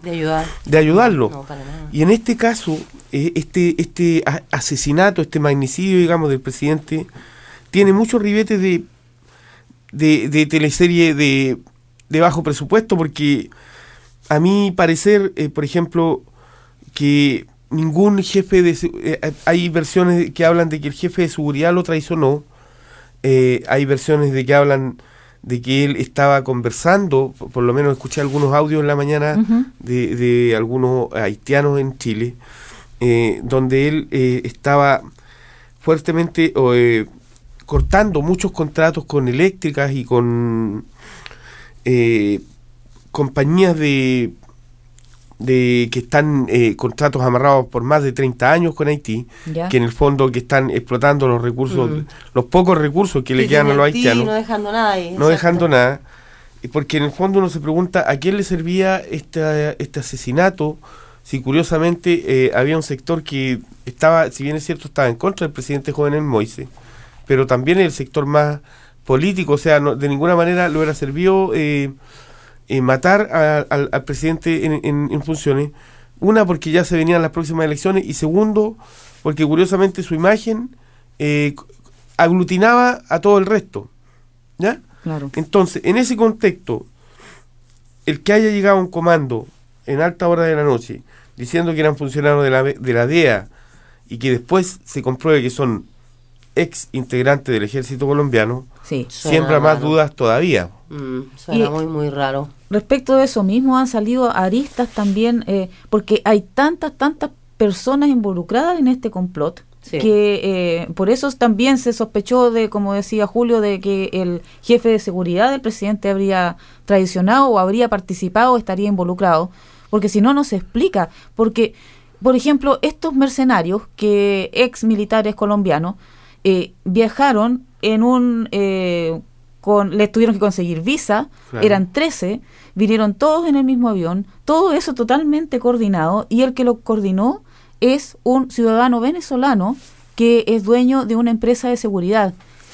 de, ayudarlo. y en este caso, eh, este, este asesinato, este magnicidio, digamos, del presidente, tiene muchos ribetes de, de, de teleserie de, de bajo presupuesto porque a mi parecer, por ejemplo, que ningún jefe de... Eh, hay versiones que hablan de que el jefe de seguridad lo traicionó, eh, hay versiones de que hablan de que él estaba conversando, por, lo menos escuché algunos audios en la mañana de, de, algunos haitianos en Chile, eh, donde él estaba fuertemente cortando muchos contratos con eléctricas y con compañías de de que están eh, contratos amarrados por más de 30 años con Haití, que en el fondo que están explotando los recursos, mm. los pocos recursos que, le quedan a los haitianos. No dejando nada ahí. No dejando nada. Porque en el fondo uno se pregunta a quién le servía este, este asesinato, si curiosamente eh, había un sector que estaba, si bien es cierto, estaba en contra del presidente Jovenel Moise, pero también el sector más político, o sea, de ninguna manera lo hubiera servido eh, eh, matar al, presidente en, funciones. Una, porque ya se venían las próximas elecciones. Y segundo, porque curiosamente su imagen eh, aglutinaba a todo el resto. ¿Ya? Claro. Entonces, en ese contexto, el que haya llegado un comando en alta hora de la noche diciendo que eran funcionarios de la, de la DEA y que después se compruebe que son ex integrantes del ejército colombiano, sí, siembra más dudas todavía. Mm, suena muy, muy raro. Respecto de eso mismo han salido aristas también, eh, porque hay tantas, tantas personas involucradas en este complot. que eh, por eso también se sospechó de, como decía Julio, de que el jefe de seguridad del presidente habría traicionado o habría participado o estaría involucrado, porque si no, no se explica, porque, por ejemplo, estos mercenarios, que ex militares colombianos, eh, viajaron en un con, les tuvieron que conseguir visa, eran 13, vinieron todos en el mismo avión, todo eso totalmente coordinado y el que lo coordinó es un ciudadano venezolano que es dueño de una empresa de seguridad.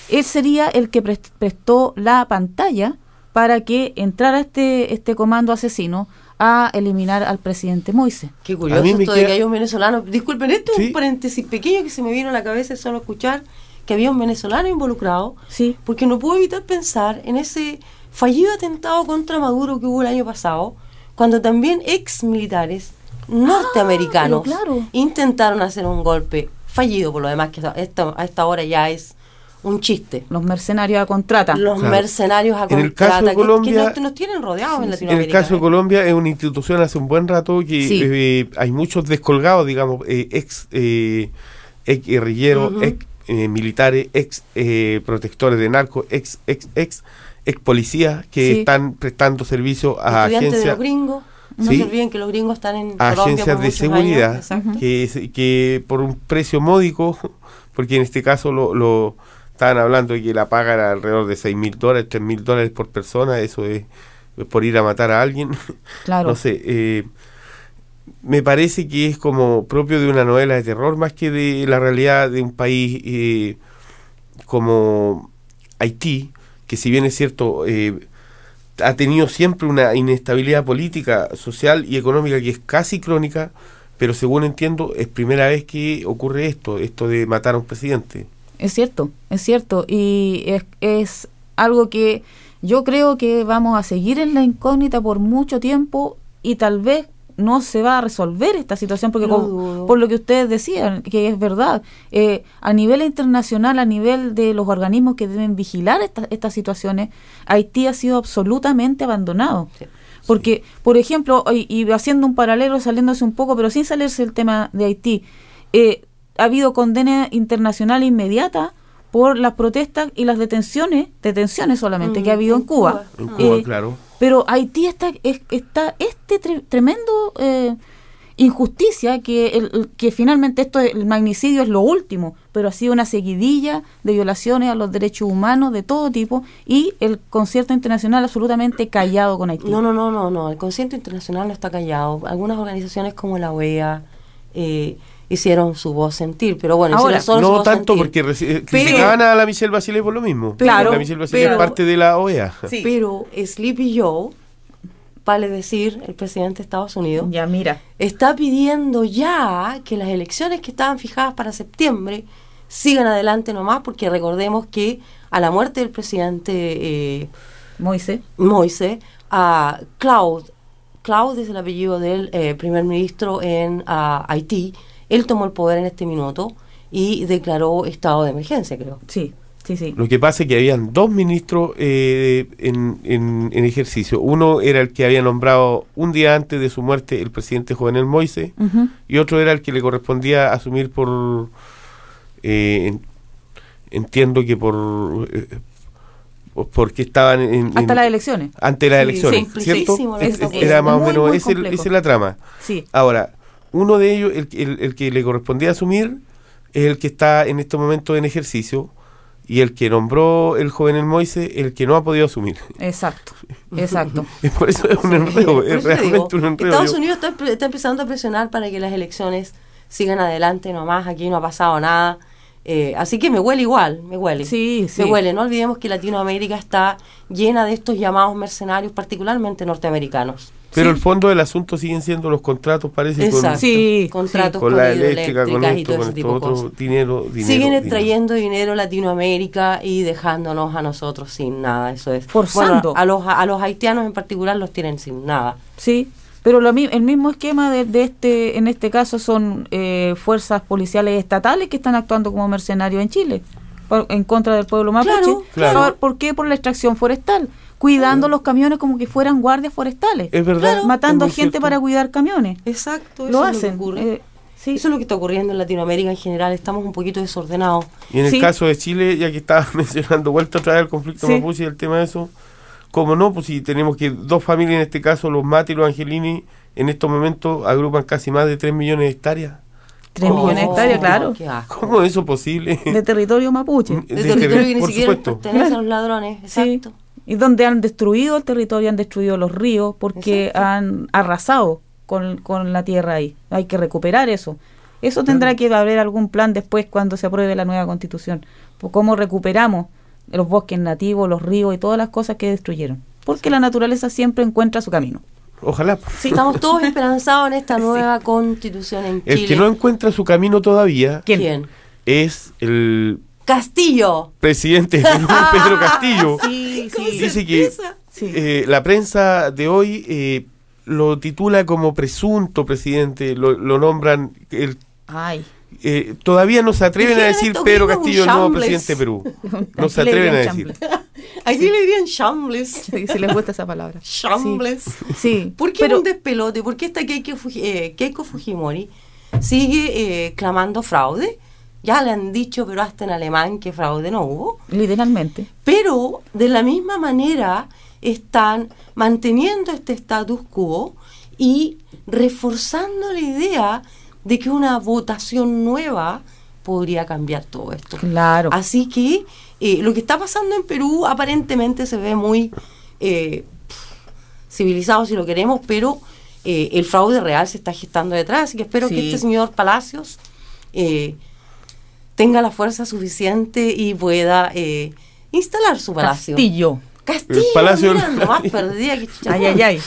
Él sería el que prestó la pantalla para que entrara este, este comando asesino a eliminar al presidente Moise. Qué curioso esto de que hay un venezolano. Disculpen, esto es un paréntesis pequeño que se me vino a la cabeza solo escuchar que había un venezolano involucrado, sí. porque no puedo evitar pensar en ese fallido atentado contra Maduro que hubo el año pasado, cuando también ex militares norteamericanos ah, intentaron hacer un golpe fallido, por lo demás que a esta, a esta hora ya es un chiste. Los mercenarios a contrata. Los mercenarios a contrata. En el caso de Colombia, que, nos, tienen rodeados en Latinoamérica. En el caso de Colombia es una institución hace un buen rato que eh, hay muchos descolgados, digamos, eh, ex, eh, ex guerrilleros, ex eh, militares, ex eh, protectores de narcos, ex, ex, ex, ex policías que están prestando servicio a agencias. de los gringos. No se olviden que los gringos están en agencias de seguridad que, que por un precio módico, porque en este caso lo, lo estaban hablando de que la paga era alrededor de 6 mil dólares, 3 mil dólares por persona, eso es, por ir a matar a alguien. Claro. no sé, eh, me parece que es como propio de una novela de terror más que de la realidad de un país eh, como Haití, que si bien es cierto, eh, ha tenido siempre una inestabilidad política, social y económica que es casi crónica, pero según entiendo es primera vez que ocurre esto, esto de matar a un presidente. Es cierto, es cierto, y es, es algo que yo creo que vamos a seguir en la incógnita por mucho tiempo y tal vez no se va a resolver esta situación porque por lo que ustedes decían que es verdad eh, a nivel internacional a nivel de los organismos que deben vigilar estas situaciones Haití ha sido absolutamente abandonado porque por ejemplo y, haciendo un paralelo saliéndose un poco pero sin salirse el tema de Haití eh, ha habido condena internacional inmediata por las protestas y las detenciones, detenciones solamente que ha habido en Cuba. En Cuba, eh, claro. Pero Haití está, está este tremendo eh, injusticia que, que finalmente esto el magnicidio es lo último, pero ha sido una seguidilla de violaciones a los derechos humanos de todo tipo y el concierto internacional absolutamente callado con Haití. No, no, no, no, no, el concierto internacional no está callado. Algunas organizaciones como la OEA eh, hicieron su voz sentir. Pero bueno, Ahora, no tanto porque eh, criticaban a la Michelle Bachelet por lo mismo. Claro, la Michelle Bachelet es parte de la OEA. Pero Sleepy Joe, vale decir, el presidente de Estados Unidos, ya mira, está pidiendo ya que las elecciones que estaban fijadas para septiembre sigan adelante nomás, porque recordemos que a la muerte del presidente eh, Moise, Moise a Claude, Claude es el apellido del eh, primer ministro en Haití, él tomó el poder en este minuto y declaró estado de emergencia, creo. Sí, sí, sí. Lo que pasa es que habían dos ministros eh, en, en, ejercicio. Uno era el que había nombrado un día antes de su muerte el presidente Jovenel Moise y otro era el que le correspondía asumir por... Eh, entiendo que por... Eh, porque estaban en, hasta las elecciones. ante las elecciones cierto era más o menos esa es la trama. Sí. Ahora uno de ellos, el, el, que le correspondía asumir, es el que está en este momento en ejercicio y el que nombró el joven el Moise, el que no ha podido asumir. Exacto, exacto. por eso es un enredo, es realmente un enredo. Estados Unidos está, está, empezando a presionar para que las elecciones sigan adelante nomás, aquí no ha pasado nada. Eh, así que me huele igual, me huele. Sí, sí. Me huele. No olvidemos que Latinoamérica está llena de estos llamados mercenarios, particularmente norteamericanos. Pero el fondo del asunto siguen siendo los contratos, parece, con, sí, contratos con, la eléctrica, con esto, con esto otro, dinero, dinero, Siguen extrayendo dinero a Latinoamérica y dejándonos a nosotros sin nada, eso es. Forzando. a, los, a los haitianos en particular los tienen sin nada. Sí, pero lo, el mismo esquema de, de, este, en este caso son eh, fuerzas policiales estatales que están actuando como mercenarios en Chile, en contra del pueblo mapuche. Claro, ¿Por qué? Por la extracción forestal cuidando los camiones como que fueran guardias forestales. Es verdad. matando gente para cuidar camiones. Exacto, eso lo hacen. Eh, sí. Eso es lo que está ocurriendo en Latinoamérica en general. Estamos un poquito desordenados. Y en el caso de Chile, ya que estaba mencionando, vuelta otra vez el conflicto mapuche y el tema de eso, ¿cómo no? Pues si tenemos que dos familias, en este caso los Mati y los Angelini, en estos momentos agrupan casi más de 3 millones de hectáreas. 3 millones de hectáreas, claro. ¿Cómo es eso posible? De territorio mapuche. De, territorio que ni siquiera pertenece a los ladrones, exacto y donde han destruido el territorio, han destruido los ríos, porque han arrasado con, con, la tierra ahí. Hay que recuperar eso. Eso tendrá que haber algún plan después cuando se apruebe la nueva constitución. ¿Cómo recuperamos los bosques nativos, los ríos y todas las cosas que destruyeron? Porque la naturaleza siempre encuentra su camino. Ojalá. Sí, estamos todos esperanzados en esta nueva constitución en Chile. El que no encuentra su camino todavía ¿Quién? es el Castillo. Presidente Pedro Castillo. Sí, sí. Dice que eh, la prensa de hoy eh, lo titula como presunto presidente, lo, nombran el... Ay. Eh, todavía no se atreven a decir Pedro Castillo el nuevo presidente de Perú. No se atreven a decir. Aquí le dirían shambles. si les gusta esa palabra. Shambles. Sí. ¿Por qué un despelote? ¿Por qué esta Keiko, Fujimori sigue clamando fraude? Ya le han dicho, pero hasta en alemán, que fraude no hubo. Literalmente. Pero de la misma manera están manteniendo este status quo y reforzando la idea de que una votación nueva podría cambiar todo esto. Claro. Así que eh, lo que está pasando en Perú aparentemente se ve muy eh, civilizado si lo queremos, pero eh, el fraude real se está gestando detrás. Así que espero que este señor Palacios tenga la fuerza suficiente y pueda eh, instalar su palacio. Castillo. Castillo, El Palacio mira, nomás perdida que. Ay, ay, ay.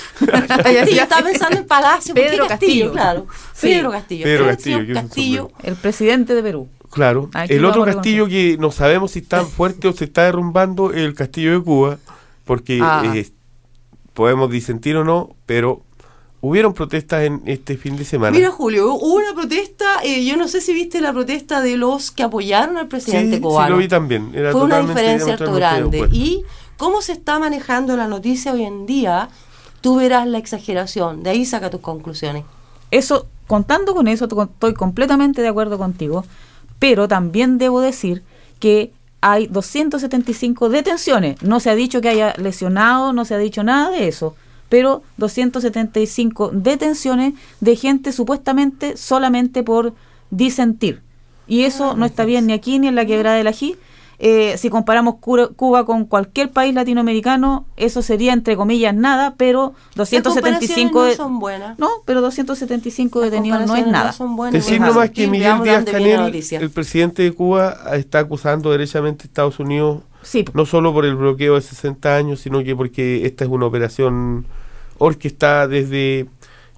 Castillo, estaba pensando en Palacio. ¿por qué Pedro Castillo. claro. Sí. Pedro Castillo. Pedro El Castillo, Castillo. El presidente de Perú. Claro. Aquí el otro castillo que no sabemos si está fuerte o se está derrumbando es el castillo de Cuba, porque Ah. eh, podemos disentir o no, pero hubieron protestas en este fin de semana. Mira, Julio, hubo una protesta. eh, yo no sé si viste la protesta de los que apoyaron al sí, presidente sí, cubano. lo vi también. Era Fue una diferencia harto grande. Y cómo se está manejando la noticia hoy en día, tú verás la exageración. De ahí saca tus conclusiones. Eso, contando con eso, to- estoy completamente de acuerdo contigo, pero también debo decir que hay 275 detenciones. No se ha dicho que haya lesionado, no se ha dicho nada de eso, pero 275 detenciones de gente supuestamente solamente por disentir. Y eso no está bien ni aquí ni en la quebrada del ají. Eh, si comparamos Cura- Cuba con cualquier país latinoamericano, eso sería entre comillas nada, pero 275 Las de- no son buenas. no, pero 275 Las detenidos no es nada. son buenas. Decir nomás que Miguel Díaz la Canel, el presidente de Cuba, está acusando derechamente a Estados Unidos, Sí, no solo por el bloqueo de 60 años, sino que porque esta es una operación orquestada desde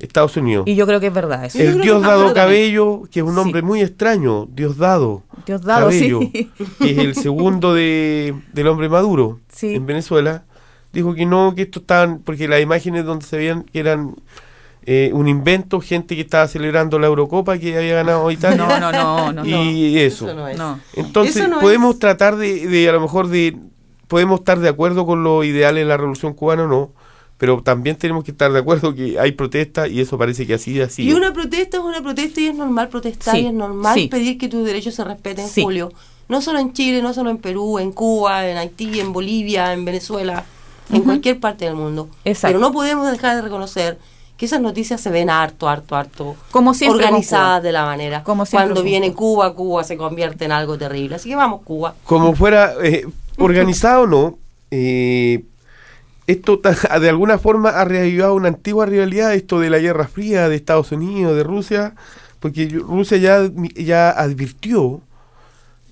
Estados Unidos. y yo creo que es verdad eso. el Diosdado. Cabello, que es un Sí. nombre muy extraño, Diosdado. Diosdado, Cabello, sí. que es el segundo de, del hombre maduro Sí. en Venezuela, dijo que no, que esto estaban, porque las imágenes donde se veían que eran eh, un invento, gente que estaba celebrando la Eurocopa que había ganado Italia. No, no, no, no. y eso. Eso no es. Entonces, Eso no podemos es- tratar de, de, a lo mejor, de podemos estar de acuerdo con los ideales de la revolución cubana o no, pero también tenemos que estar de acuerdo que hay protestas y eso parece que así es así. Y una protesta es una protesta y es normal protestar Sí, y es normal sí. pedir que tus derechos se respeten, Sí. Julio. No solo en Chile, no solo en Perú, en Cuba, en Haití, en Bolivia, en Venezuela, en cualquier parte del mundo. Exacto. Pero no podemos dejar de reconocer que esas noticias se ven harto, harto, harto Como siempre organizadas de la manera. Como siempre Cuando viene Cuba. Cuba, se convierte en algo terrible. Así que vamos, Cuba. como fuera eh, organizado o no, eh, esto de alguna forma ha reavivado una antigua rivalidad, esto de la Guerra Fría de Estados Unidos, de Rusia, porque Rusia ya, ya advirtió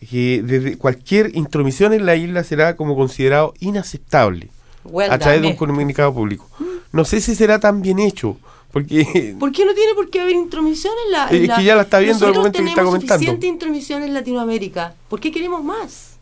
que desde cualquier intromisión en la isla será como considerado inaceptable Well a través de un comunicado público. No sé si será tan bien hecho, porque ¿Por qué no tiene por qué haber intromisión en la... Es que ya la está viendo Nosotros momento que está comentando. suficiente intromisión en Latinoamérica. ¿Por qué queremos más?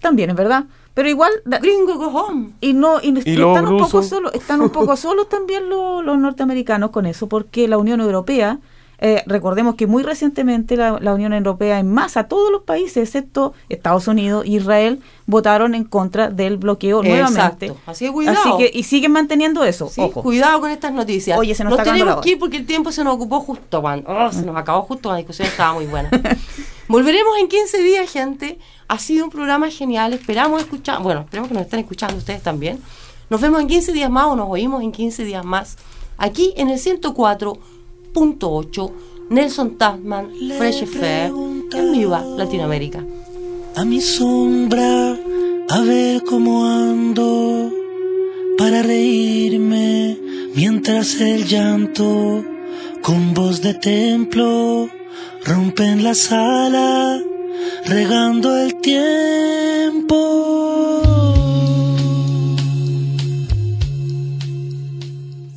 También es verdad. Pero igual, da- Gringo, go home. y no y, están un poco solos, están un poco solos también los, los norteamericanos con eso, porque la Unión Europea, eh, recordemos que muy recientemente la, la Unión Europea en masa, todos los países, excepto Estados Unidos e Israel, votaron en contra del bloqueo nuevamente. Así que cuidado. Así que, y siguen manteniendo eso, Sí, ojo. Cuidado con estas noticias. Oye, se nos está acabando tenemos que ir porque el tiempo se nos ocupó justo cuando. oh, se nos acabó justo la discusión estaba muy buena. Volveremos en 15 días, gente. Ha sido un programa genial. Esperamos escuchar. Bueno, esperemos que nos estén escuchando ustedes también. Nos vemos en 15 días más o nos oímos en 15 días más. Aquí en el 104.8 Nelson Tasman, Fresh Affair, en Viva Latinoamérica. a mi sombra a ver cómo ando para reírme mientras el llanto con voz de templo rompe en la sala regando el tiempo.